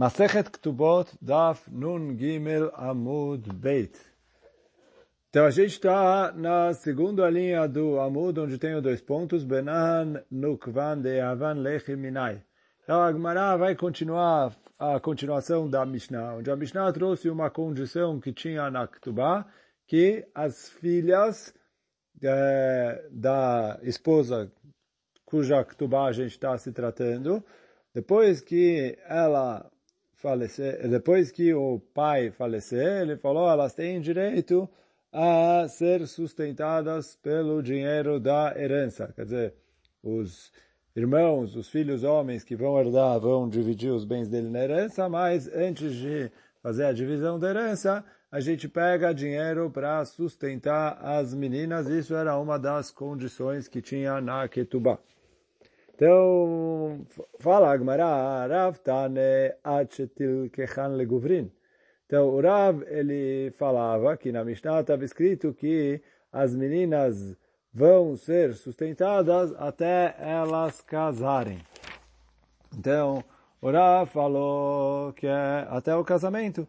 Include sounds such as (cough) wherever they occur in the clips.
Masechet Ktubot, Daf Nun Gimel Amud Beit. Então a gente está na segunda linha do Amud, onde tem dois pontos, Benan Nukvan de Avan Lechi Minai. Então a Gemara vai continuar a continuação da Mishnah, onde a Mishnah trouxe uma condição que tinha na Ktubá, que as filhas é, da esposa cuja Ktubá a gente está se tratando, depois que ela falecer, depois que o pai falecer, ele falou, elas têm direito a ser sustentadas pelo dinheiro da herança. Quer dizer, os irmãos, os filhos homens que vão herdar, vão dividir os bens dele na herança, mas antes de fazer a divisão da herança, a gente pega dinheiro para sustentar as meninas. Isso era uma das condições que tinha na Ketubah. Então, fala Agmará, Rav Tane Achetil Kechan Leguvrin. Então, o Rav, ele falava que na Mishnah estava escrito que as meninas vão ser sustentadas até elas casarem. Então, o Rav falou que é até o casamento.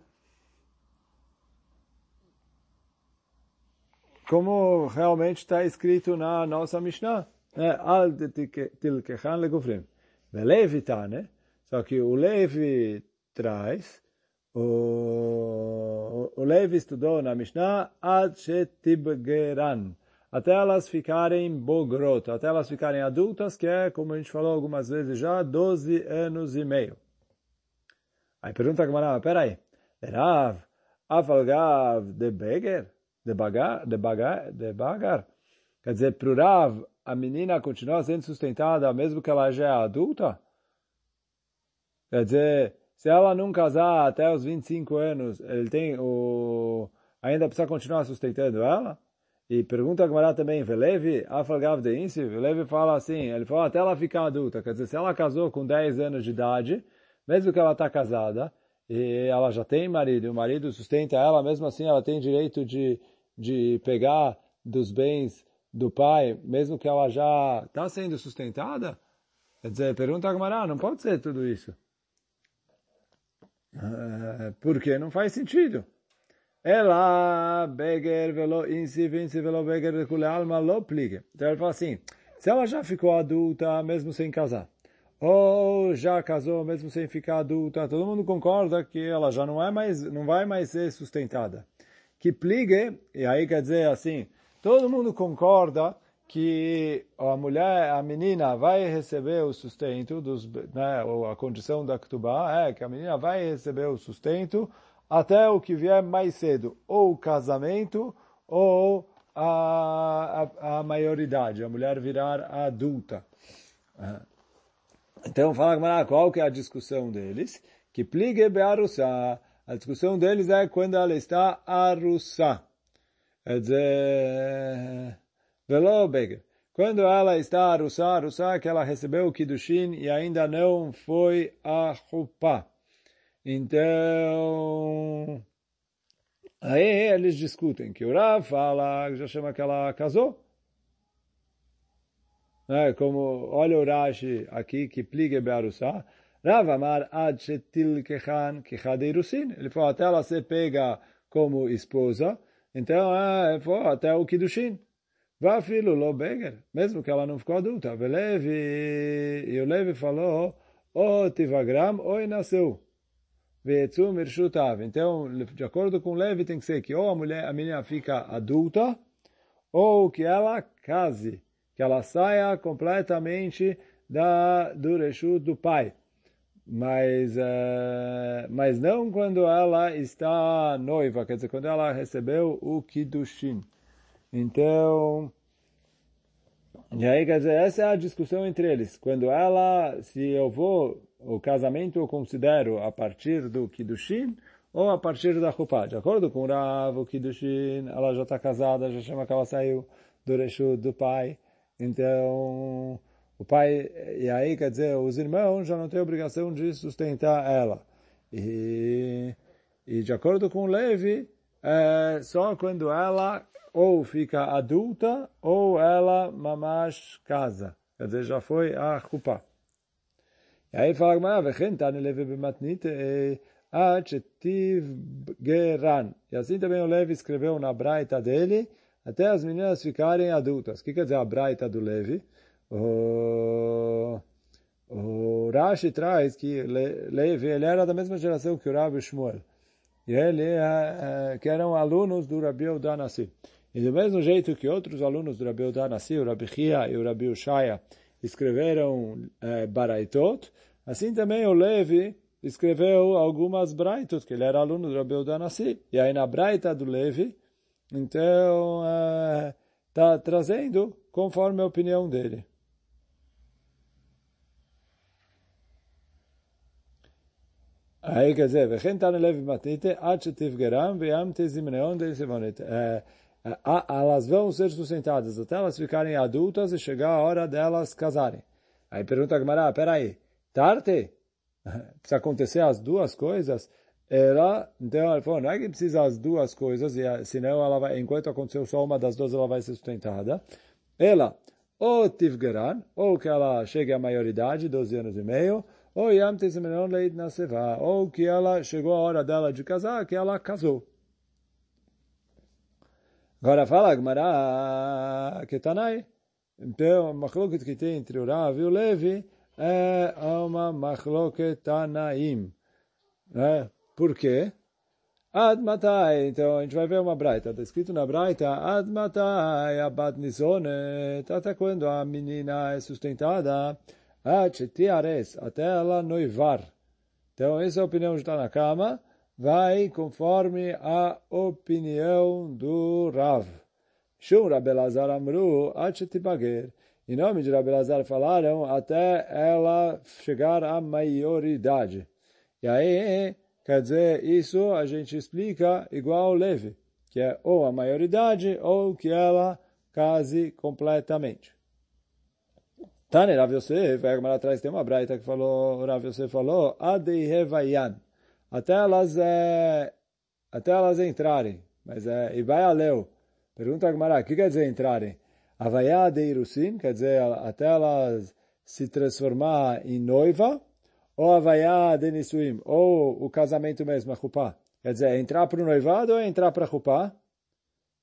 Como realmente está escrito na nossa Mishnah. Al tilkechan legufrim. Levi tá, né? Só que o Levi traz, o, o Levi estudou na Mishnah, ad shetibgeran. Até elas ficarem bogrot, até elas ficarem adultas, que é, como a gente falou algumas vezes já, 12 anos e meio. Aí pergunta a Gamara, peraí, Rav, afalgav de beger, de bagar, de bagar, de bagar. Quer dizer, para o Rav, a menina continua sendo sustentada mesmo que ela já é adulta? Quer dizer, se ela não casar até os 25 anos, ele tem o ainda precisa continuar sustentando ela? E pergunta a Gemara também, Velevi, Afalgav de Insi, Velevi fala assim, ele fala até ela ficar adulta, quer dizer, se ela casou com 10 anos de idade, mesmo que ela está casada, e ela já tem marido, o marido sustenta ela, mesmo assim ela tem direito de, de pegar dos bens do pai, mesmo que ela já está sendo sustentada? Quer dizer, pergunta a Gamara, não pode ser tudo isso. Uh, porque não faz sentido. Ela, beger velo insi, vinci velo beger kule alma lo pligue. Então ele fala assim, se ela já ficou adulta, mesmo sem casar, ou já casou, mesmo sem ficar adulta, todo mundo concorda que ela já não é mais, não vai mais ser sustentada. Que pligue, e aí quer dizer assim, Todo mundo concorda que a mulher, a menina vai receber o sustento dos, né, ou a condição da Ktubá é que a menina vai receber o sustento até o que vier mais cedo, ou o casamento, ou a, a, a maioridade, a mulher virar adulta. Então, fala qual que é a discussão deles? Que pligue. A discussão deles é quando ela está arussá. Quer dizer, velo beger. Quando ela está arussá, arussá que ela recebeu o kiddushin e ainda não foi a chuppah. Então, aí eles discutem que o Rav fala, já chama que ela casou. É, como, olha o Rashi aqui, que pligue bearussá. Rav amar ad shetil kechan kechadeirusin. Ele falou, até ela ser pega como esposa, então, ah, foi até o Kiddushin. Vá filho, lo beger, mesmo que ela não ficou adulta. Velevi, e o Levi falou, ou tivagram, ou nasceu. Veetzu mirshutav. Então, de acordo com o Levi, tem que ser que ou a mulher, a menina fica adulta, ou que ela case, que ela saia completamente da, do reshut do pai mas, uh, mas não quando ela está noiva, quer dizer, quando ela recebeu o Kiddushin. Então, e aí, quer dizer, essa é a discussão entre eles. Quando ela, se eu vou, o casamento eu considero a partir do Kiddushin ou a partir da Chupá. De acordo com o Rav, o Kiddushin, ela já está casada, já chama que ela saiu do Reshut do pai. Então, o pai, e aí quer dizer, os irmãos já não têm obrigação de sustentar ela. E, e de acordo com Levi, é só quando ela ou fica adulta ou ela mamash casa. Quer dizer, já foi a culpa. E aí fala Gmará, vechem tane leve bematnite achetiv geran. E assim também o Levi escreveu na braita dele, até as meninas ficarem adultas. O que quer dizer a braita do Levi? O, o Rashi traz que Levi ele era da mesma geração que o Rabi Shmuel. E ele, uh, que eram alunos do Rabi Udanassi. E do mesmo jeito que outros alunos do Rabi Udanassi, o Rabi Chia e o Rabi Ushaya, escreveram uh, Baraitot, assim também o Levi escreveu algumas Braitot, que ele era aluno do Rabi Udanassi. E aí na Braita do Levi, então, está trazendo conforme a opinião dele. Aí quer dizer, וכן תנא לוי מתניתא עד שתפגרם וימת זמניון דסימונית. Elas vão ser sustentadas até elas ficarem adultas e chegar a hora delas casarem. Aí pergunta a Gamara, peraí, tarde? (laughs) Precisa acontecer as duas coisas? Ela, então ela falou, não é que precisa as duas coisas, e senão ela vai, enquanto aconteceu só uma das duas, ela vai ser sustentada. Ela, ou tivgeran, ou que ela chegue à maioridade, 12 anos e meio, ou Yam Leit Naseva, ou que ela chegou a hora dela de casar, que ela casou. Agora fala Gmará Ketanai. Então, a machloket que tem entre o Rav e o Levi é uma machloket Tanaim. Né? Por quê? Ad matai, então a gente vai ver uma braita, está escrito na braita, ad matai abad nisonet, até quando a menina é sustentada, até ela noivar. Então, essa opinião de Tanakama, vai conforme a opinião do Rav. Shum Rabelazar Amru, Achetibager. Em nome de Rabelazar falaram até ela chegar à maioridade. E aí, quer dizer, isso a gente explica igual Leve, que é ou a maioridade ou que ela case completamente. Tane Rav Yosef, a Gemara atrás tem uma braita que falou, Rav Yosef falou, Adei Hevayan, até elas, é, até elas entrarem, mas é, e vai a Leu. Pergunta a Gemara, o que quer dizer entrarem? Havaiá de Irusim, quer dizer, até elas se transformar em noiva, ou Havaiá de Nisuim, ou o casamento mesmo, a Chupá. Quer dizer, entrar para o noivado ou entrar para a Chupá?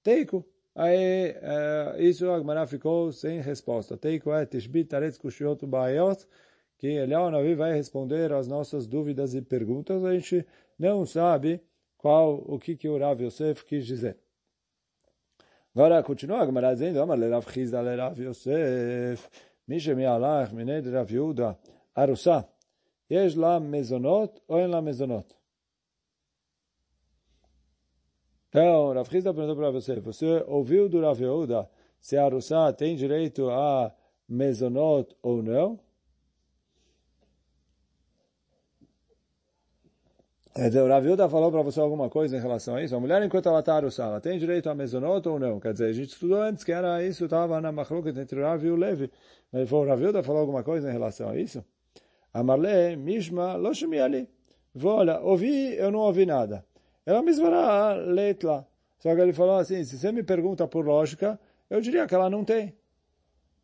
Teiko. Aí, uh, isso a Gmará ficou sem resposta. Teiko é Tishbit Aretz Kushiot Baiot, que Eliyahu Navi vai responder às nossas dúvidas e perguntas. A gente não sabe qual, o que, que o Rav Yosef quis dizer. Agora, continua a Gmará dizendo, Amar Lerav Chizda Lerav Yosef, Mishem Yalach Mined Rav Yehuda, Arusa. Yesh la mezonot ou en la mezonot? Então, Rav Chizda perguntou para você, você ouviu do Rav Yehuda se a Arussá tem direito a mezonot ou não? Quer dizer, o Rav Yehuda falou para você alguma coisa em relação a isso? A mulher, enquanto ela está Arussá, ela tem direito a mezonot ou não? Quer dizer, a gente estudou antes que era isso, estava na machloket entre o Rav e o Levi. Mas o Rav Yehuda falou alguma coisa em relação a isso? Amarle, Mishma, lo ali. Olha, ouvi, eu não ouvi nada. Ela misvará letla. Só que ele falou assim, se você me pergunta por lógica, eu diria que ela não tem.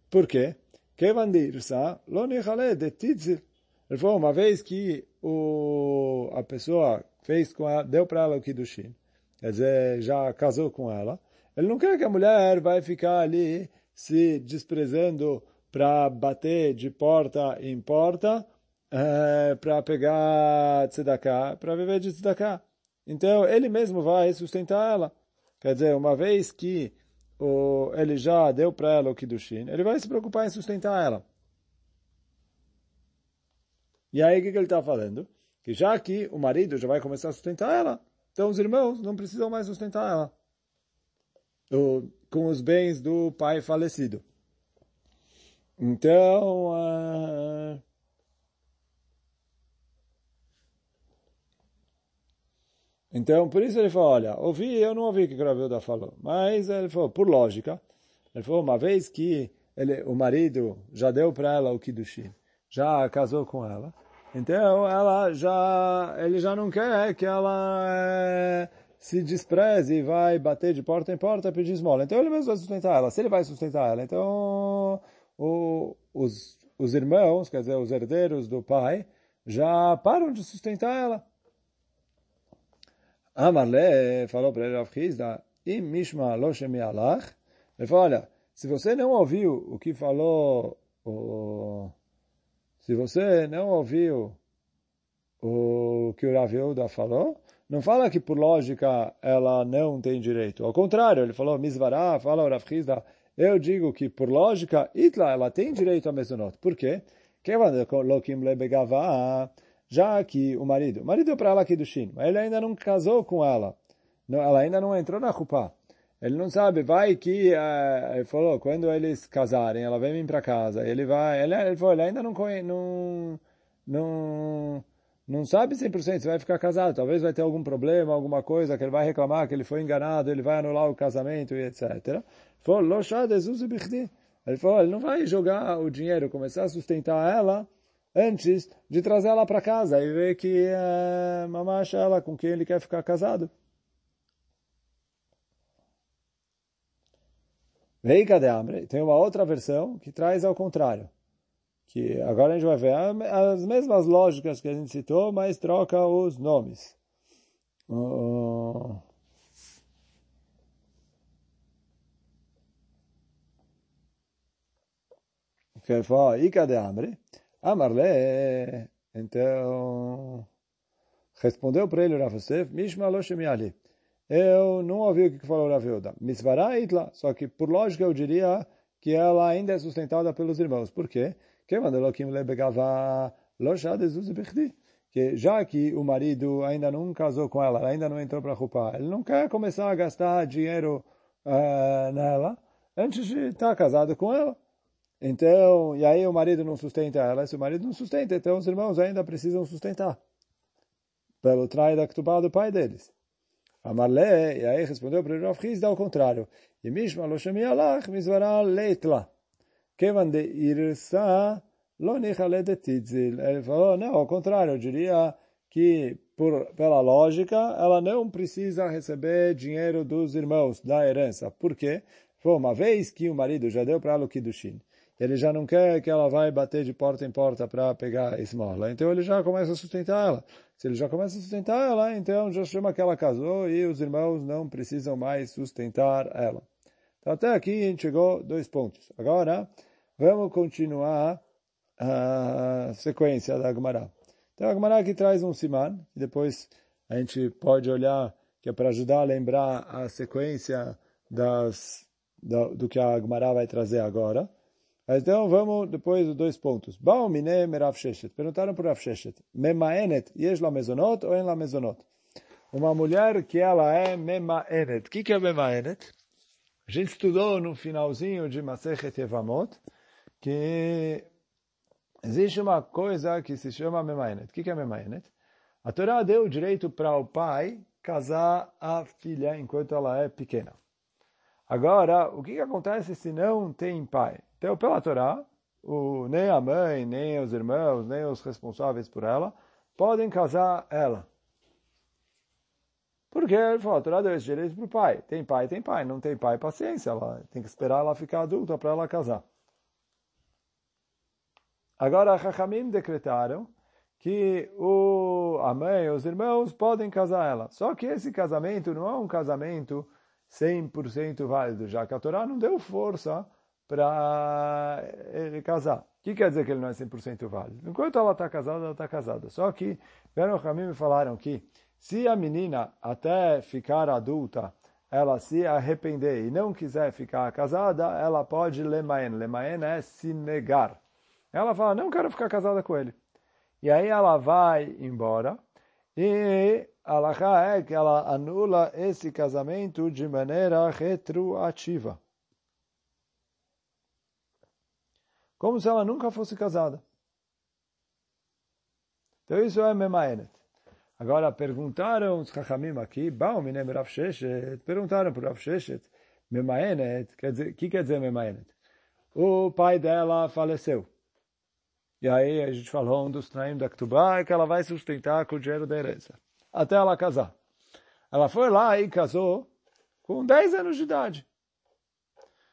Por quê? Kevandirsa, lo nichale de titzil. Ele falou, uma vez que o, a pessoa fez com ela, deu para ela o kiddushin, quer dizer, já casou com ela, ele não quer que a mulher vai ficar ali se desprezando para bater de porta em porta, é, para pegar tzedakah, para viver de tzedakah. Então, ele mesmo vai sustentar ela. Quer dizer, uma vez que o, ele já deu para ela o Kiddushin, ele vai se preocupar em sustentar ela. E aí, o que, que ele está falando? Que já que o marido já vai começar a sustentar ela, então os irmãos não precisam mais sustentar ela. O, com os bens do pai falecido. Então, uh, Então, por isso ele falou, olha, ouvi, eu não ouvi o que o Rav falou. Mas ele falou, por lógica, ele falou, uma vez que ele, o marido já deu para ela o Kiddushin, já casou com ela, então ela já, ele já não quer que ela é, se despreze e vai bater de porta em porta pedir esmola. Então ele mesmo vai sustentar ela. Se ele vai sustentar ela, então o, os, os irmãos, quer dizer, os herdeiros do pai, já param de sustentar ela. Amarle falou para ele, Rav Hizda, im mishma lo alach, ele falou, olha, se você não ouviu o que falou, o... se você não ouviu o que o Rav Yehuda falou, não fala que por lógica ela não tem direito. Ao contrário, ele falou, Mizvará, fala o Rav eu digo que por lógica, Itla, ela tem direito a mezonot. Por quê? Já que o marido, o marido para ela aqui do Shin, mas ele ainda não casou com ela. Ela ainda não entrou na Kupá. Ele não sabe, vai que, uh, ele falou, quando eles casarem, ela vai vir para casa, ele vai, ele, ele falou, ele ainda não, não, não, não sabe 100% se vai ficar casado, talvez vai ter algum problema, alguma coisa, que ele vai reclamar que ele foi enganado, ele vai anular o casamento e etc. Ele falou, ele não vai jogar o dinheiro, começar a sustentar ela antes de trazer ela para casa e ver que é mamacha ela com quem ele quer ficar casado. Veika de Amre, tem uma outra versão que traz ao contrário. Que agora a gente vai ver as mesmas lógicas que a gente citou, mas troca os nomes. Uh... Que fala, Ica de Amre, Amarle, então, respondeu para ele o Rav Yosef, Mishma lo ali eu não ouvi o que falou Rav Yehuda. Misvará itla. Só que, por lógica, eu diria que ela ainda é sustentada pelos irmãos. Por quê? Que que já que o marido ainda não casou com ela, ainda não entrou para a roupa, ele não quer começar a gastar dinheiro uh, nela antes de estar casado com ela. Então, e aí o marido não sustenta ela. Se o marido não sustenta, então os irmãos ainda precisam sustentar. Pelo trai da ktubá do pai deles. Amarle, e aí respondeu para Rav Hizda ao contrário. E mishma lo shemi alach mizvara leitla. Kevan de irsa lo nichale de titzil. Ele falou, não, ao contrário, eu diria que por, pela lógica, ela não precisa receber dinheiro dos irmãos da herança. Por quê? Foi uma vez que o marido já deu para ela o Kiddushin, ele já não quer que ela vai bater de porta em porta para pegar esmola. Então ele já começa a sustentar ela. Se ele já começa a sustentar ela, então já chama que ela casou e os irmãos não precisam mais sustentar ela. Então até aqui a gente chegou dois pontos. Agora vamos continuar a sequência da Agmará. Então a Agmará aqui traz um siman, e depois a gente pode olhar que é para ajudar a lembrar a sequência das, do, do que a Agmará vai trazer agora. Então vamos depois dos dois pontos. Perguntaram para Rav. Memaenet, yesh la mezonot ou en la mezonot? Uma mulher que ela é memaenet. O que, que é memaenet? A gente estudou no finalzinho de Masechet Evamot que existe uma coisa que se chama memaenet. O que, que é memaenet? A Torá deu o direito para o pai casar a filha enquanto ela é pequena. Agora, o que, que acontece se não tem pai? Então, pela Torá, o, nem a mãe, nem os irmãos, nem os responsáveis por ela podem casar ela. Porque ele falou, a Torá deu esse direito para o pai. Tem pai, tem pai. Não tem pai, paciência. Ela tem que esperar ela ficar adulta para ela casar. Agora, Chachamim decretaram que o, a mãe e os irmãos podem casar ela. Só que esse casamento não é um casamento 100% válido, já que a Torá não deu força para ele casar. O que quer dizer que ele não é 100% válido? Enquanto ela está casada, ela está casada. Só que, Beno Hamim me falaram que se a menina, até ficar adulta, ela se arrepender e não quiser ficar casada, ela pode lemaen. Lemaen é se negar. Ela fala, não quero ficar casada com ele. E aí ela vai embora e a é que ela anula esse casamento de maneira retroativa. Como se ela nunca fosse casada. Então isso é Memaenet. Agora perguntaram os Chachamim aqui, Bauminem Rav Sheshet, perguntaram para Rav Sheshet, Memaenet, o que quer dizer Memaenet? O pai dela faleceu. E aí a gente falou um dos traim da Ktubá é que ela vai sustentar com o dinheiro da herança. Até ela casar. Ela foi lá e casou com 10 anos de idade.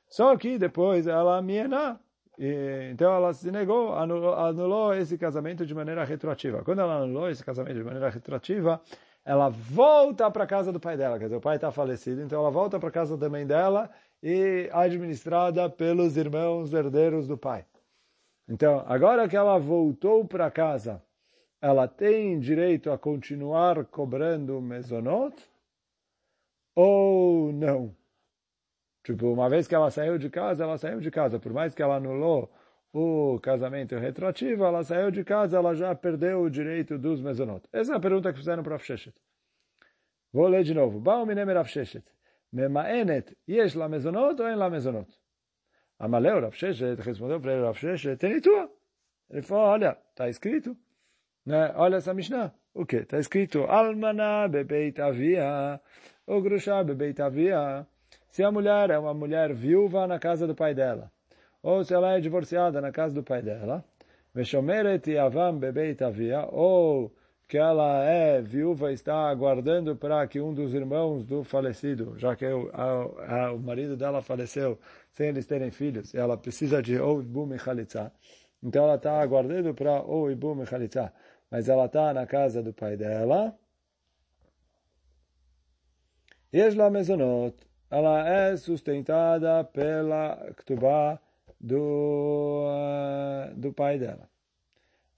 Só que depois ela miena E, então ela se negou, anulou, anulou esse casamento de maneira retroativa. Quando ela anulou esse casamento de maneira retroativa, ela volta para a casa do pai dela. Quer dizer, o pai está falecido, então ela volta para a casa da mãe dela e administrada pelos irmãos herdeiros do pai. Então, agora que ela voltou para casa, ela tem direito a continuar cobrando mesonot ou não? Tipo, uma vez que ela saiu de casa, ela saiu de casa. Por mais que ela anulou o casamento retroativo, ela saiu de casa, ela já perdeu o direito dos mezonot. Essa é a pergunta que fizeram para Rav Vou ler de novo. Baal minem Rav Sheshet. Mema'enet yesh la mezonot ou en la mezonot? Amaleu Rav Sheshet respondeu para ele, Rav Sheshet, tem tua. Ele falou, olha, está escrito. Né? Olha essa Mishnah. O quê? Está escrito, Almana bebeit avia, ou grusha bebeit avia. Se a mulher é uma mulher viúva na casa do pai dela, ou se ela é divorciada na casa do pai dela, ou que ela é viúva está aguardando para que um dos irmãos do falecido, já que o, a, a, o marido dela faleceu sem eles terem filhos, ela precisa de ou Ibum e Khalitza. Então ela está aguardando para ou Ibum e Khalitza. Mas ela está na casa do pai dela. Yeshla Mezonot ela é sustentada pela Ktubá do, uh, do pai dela.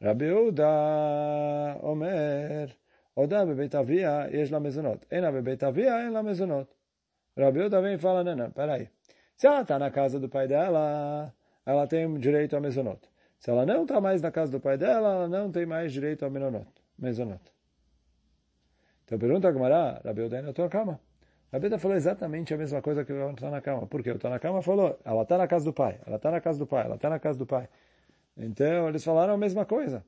Rabi Uda Omer, Oda bebeit avia, yesh la mezonot. Ena bebeit avia, en la mezonot. Rabi Uda vem e fala, não, não, peraí. Se ela está na casa do pai dela, ela tem direito a mezonot. Se ela não está mais na casa do pai dela, ela não tem mais direito a mezonot. Então pergunta a Gmará, Rabi Uda, na tua cama. A Beta falou exatamente a mesma coisa que o Tanakama. Por quê? O Tanakama falou, ela está na casa do pai, ela está na casa do pai, ela está na casa do pai. Então, eles falaram a mesma coisa.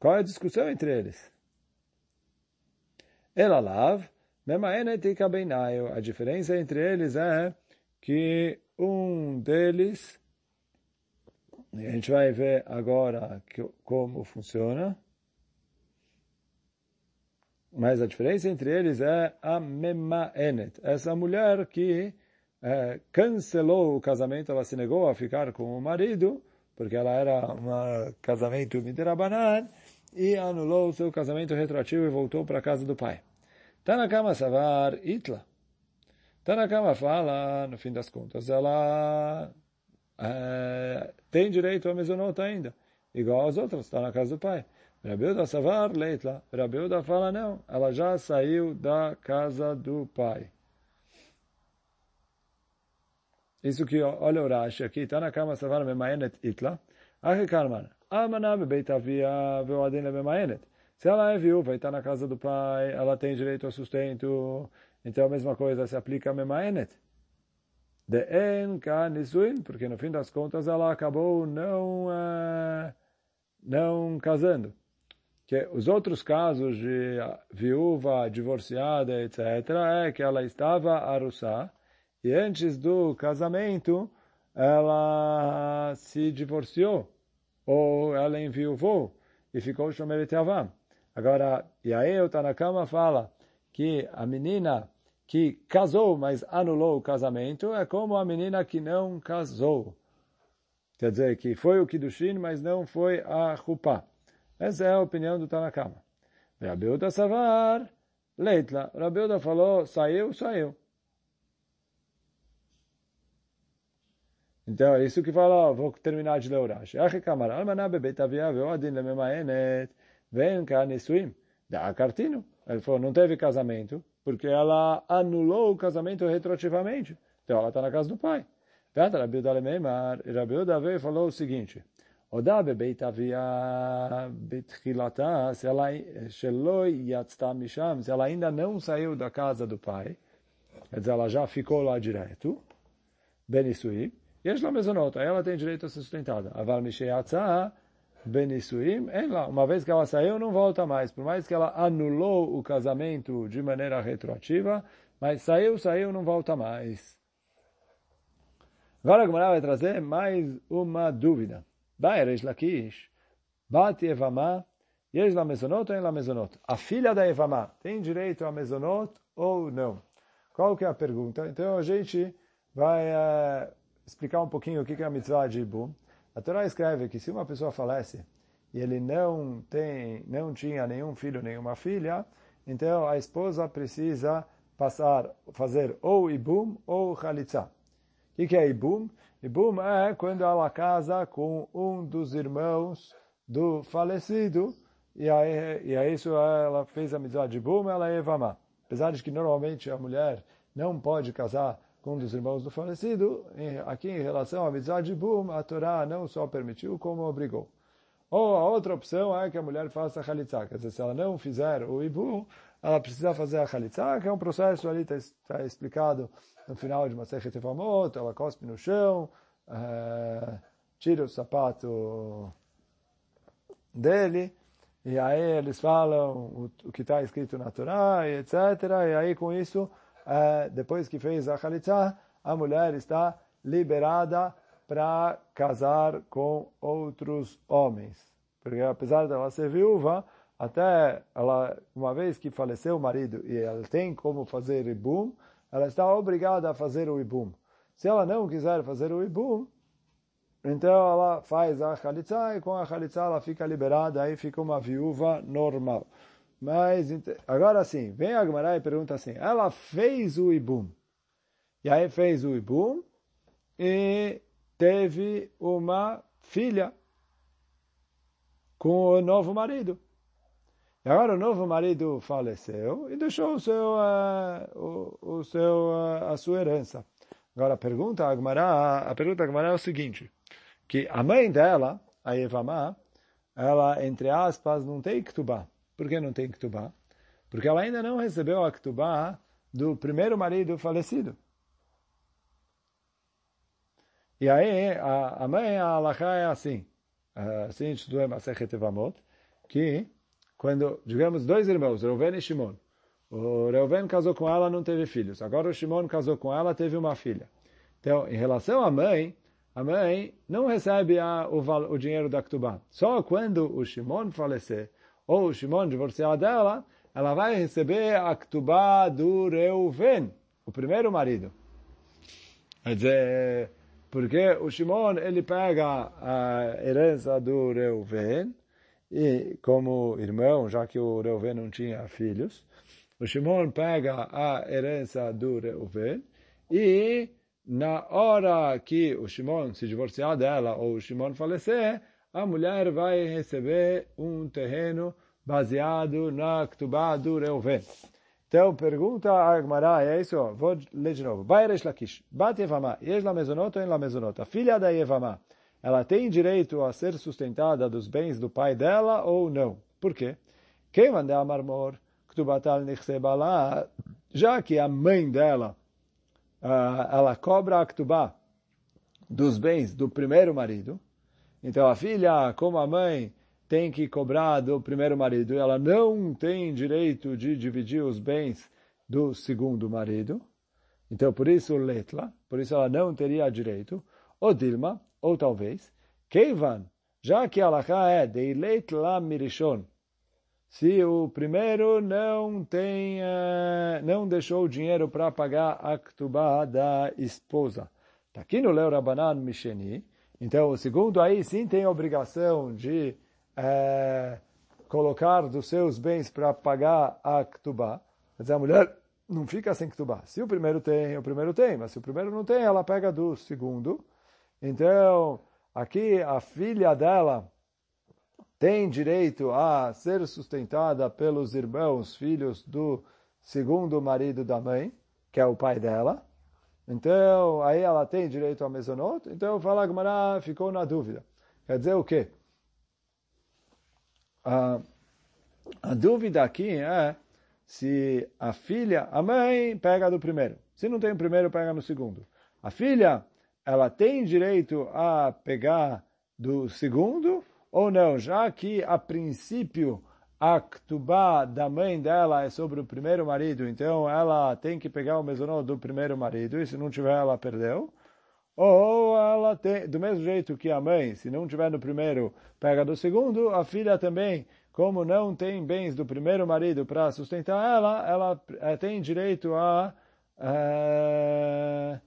Qual é a discussão entre eles? Ela lav, a diferença entre eles é que um deles, a gente vai ver agora como funciona, mas a diferença entre eles é a Memaenet. Essa mulher que é, cancelou o casamento, ela se negou a ficar com o marido, porque ela era um casamento midirabanan, e anulou o seu casamento retroativo e voltou para a casa do pai. Tanakama Savar Itla. Tanakama fala, no fim das contas, ela é, tem direito a mesonota ainda, igual as outras, está na casa do pai. Rabiuda Savar Leitla. Rabiuda fala, não, ela já saiu da casa do pai. Isso que, olha o Rashi aqui, está na cama Savar Memayenet Itla. Ache Karman, Amana Bebeit Avia Veoadin Memayenet. Se ela é viúva e está na casa do pai, ela tem direito ao sustento. Então a mesma coisa se aplica a Memayenet. De En Kanisuin, porque no fim das contas ela acabou não, uh, não casando que os outros casos de viúva, divorciada, etc., é que ela estava arussá e antes do casamento ela se divorciou ou ela enviuvou e ficou Shomeret Avam. Agora, e aí o Tanakama fala que a menina que casou, mas anulou o casamento, é como a menina que não casou. Quer dizer, que foi o Kiddushin, mas não foi a Chupá. Essa é a opinião do Tanakama. Rabiuda Savar, Leitla. Rabiuda falou, saiu, saiu. Então, é isso que fala, vou terminar de ler o Rashi. Ache kamar, almaná bebet avia ve'odin lememaenet, vem cá nisuim, cartino. Ele falou, não teve casamento, porque ela anulou o casamento retroativamente. Então, ela está na casa do pai. Veta Rabiuda lememar, e Rabiuda veio e falou o seguinte, הודה בבית אביה בתחילתה, שלא יצתה משם, se ela ainda não saiu da casa do pai, quer dizer, ela já ficou lá direto, Benissuim, יש לה מזונות, aí ela tem direito a ser sustentada. אבל משהיא בנישואים, אין לה. Uma vez que ela saiu, não volta mais. Por mais que ela anulou o casamento de maneira retroativa, mas saiu, saiu, não volta mais. Agora a Gemara vai trazer mais uma dúvida. Vai, Lakish, Bati Evamá, Yesh la mezonot ou mezonot? A filha da Evamá tem direito a mezonot ou não? Qual que é a pergunta? Então a gente vai uh, explicar um pouquinho o que é a mitzvah de Ibum. A Torá escreve que se uma pessoa falece e ele não tem, não tinha nenhum filho, nenhuma filha, então a esposa precisa passar, fazer ou ibum ou chalitza. O que, é ibum? Ibum é quando ela casa com um dos irmãos do falecido, e aí, e aí isso ela fez a mitzvah de ibum, ela é evamá. Apesar de que normalmente a mulher não pode casar com um dos irmãos do falecido, aqui em relação à mitzvah de ibum, a Torá não só permitiu, como obrigou. Ou a outra opção é que a mulher faça a chalitza. Quer dizer, se ela não fizer o ibu, ela precisa fazer a chalitza, que é um processo ali, está tá explicado no final de Masechet Evamot, ela cospe no chão, é, tira o sapato dele, e aí eles falam o, o que está escrito na Torá, etc. E aí com isso, é, depois que fez a chalitza, a mulher está liberada para casar com outros homens. Porque apesar dela ser viúva, até ela, uma vez que faleceu o marido e ela tem como fazer ibum, ela está obrigada a fazer o ibum. Se ela não quiser fazer o ibum, então ela faz a chalitza e com a chalitza ela fica liberada, aí fica uma viúva normal. Mas agora sim, vem a Gemara e pergunta assim, ela fez o ibum. E aí fez o ibum e teve uma filha com o novo marido. E agora o novo marido faleceu e deixou o seu, uh, o, o, seu, uh, a sua herança. Agora a pergunta a, a pergunta Agmará é o seguinte, que a mãe dela, a Evamá, ela, entre aspas, não tem Ktubá. Por que não tem Ktubá? Porque ela ainda não recebeu a Ktubá do primeiro marido falecido. E aí, a, a mãe, a Alachá é assim. Assim em Masechet Evamot, que quando, digamos, dois irmãos, Reuven e Shimon, o Reuven casou com ela, não teve filhos. Agora o Shimon casou com ela, teve uma filha. Então, em relação à mãe, a mãe não recebe a, o, o, dinheiro da Ktubá. Só quando o Shimon falecer, ou o Shimon divorciar dela, ela vai receber a Ktubá do Reuven, o primeiro marido. Quer dizer, porque o Shimon, ele pega a herança do Reuven, e como irmão, já que o Reuven não tinha filhos, o Shimon pega a herança do Reuven, e na hora que o Shimon se divorciar dela, ou o Shimon falecer, a mulher vai receber um terreno baseado na Ktubá do Reuven. Então, pergunta a Agmará, é isso? Vou ler de novo. Vai Lakish. Yesh la mezonot ou em la mezonot? A filha da Yevamá, ela tem direito a ser sustentada dos bens do pai dela ou não? Por quê? Quem manda a marmor? Ktubatal nichsebala. Já que a mãe dela, uh, ela cobra a Ktubá dos bens do primeiro marido, então a filha, como a mãe, tem que cobrar do primeiro marido, ela não tem direito de dividir os bens do segundo marido. Então, por isso, letla, por isso ela não teria direito. Ou Dilma, ou talvez, Keivan, já que a é de letla mirishon, se o primeiro não tem, uh, não deixou o dinheiro para pagar a ktubá da esposa. Está aqui no Leu Rabanan Misheni, então o segundo aí sim tem a obrigação de é, colocar dos seus bens para pagar a Ktubá, dizer, a mulher não fica sem Ktubá. Se o primeiro tem, o primeiro tem, mas se o primeiro não tem, ela pega do segundo. Então, aqui a filha dela tem direito a ser sustentada pelos irmãos, filhos do segundo marido da mãe, que é o pai dela. Então, aí ela tem direito a mesonot. Então, fala Gmará, ficou na dúvida. Quer dizer o quê? a, a dúvida aqui é se a filha, a mãe pega do primeiro. Se não tem o primeiro, pega no segundo. A filha, ela tem direito a pegar do segundo ou não? Já que a princípio a ktubá da mãe dela é sobre o primeiro marido, então ela tem que pegar o mesonó do primeiro marido, e se não tiver, ela perdeu. Ou ela tem, do mesmo jeito que a mãe, se não tiver no primeiro, pega do segundo, a filha também, como não tem bens do primeiro marido para sustentar ela, ela eh, tem direito a, é,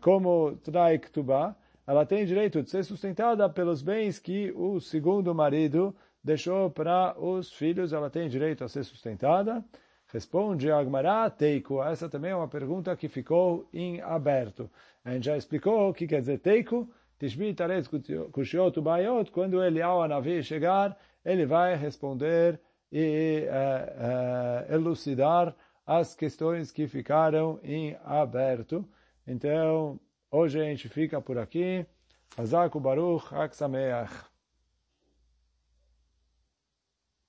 como trai ktubá, ela tem direito de ser sustentada pelos bens que o segundo marido deixou para os filhos, ela tem direito a ser sustentada. Responde Agmará Teiku. Essa também é uma pergunta que ficou em aberto. A gente já explicou o que quer dizer Teiku. Tishbi Taretz Kushiot Ubayot. Quando ele, ao Anavi chegar, ele vai responder e uh, uh, elucidar as questões que ficaram em aberto. Então, hoje a gente fica por aqui. Hazaku Baruch, Aksameach.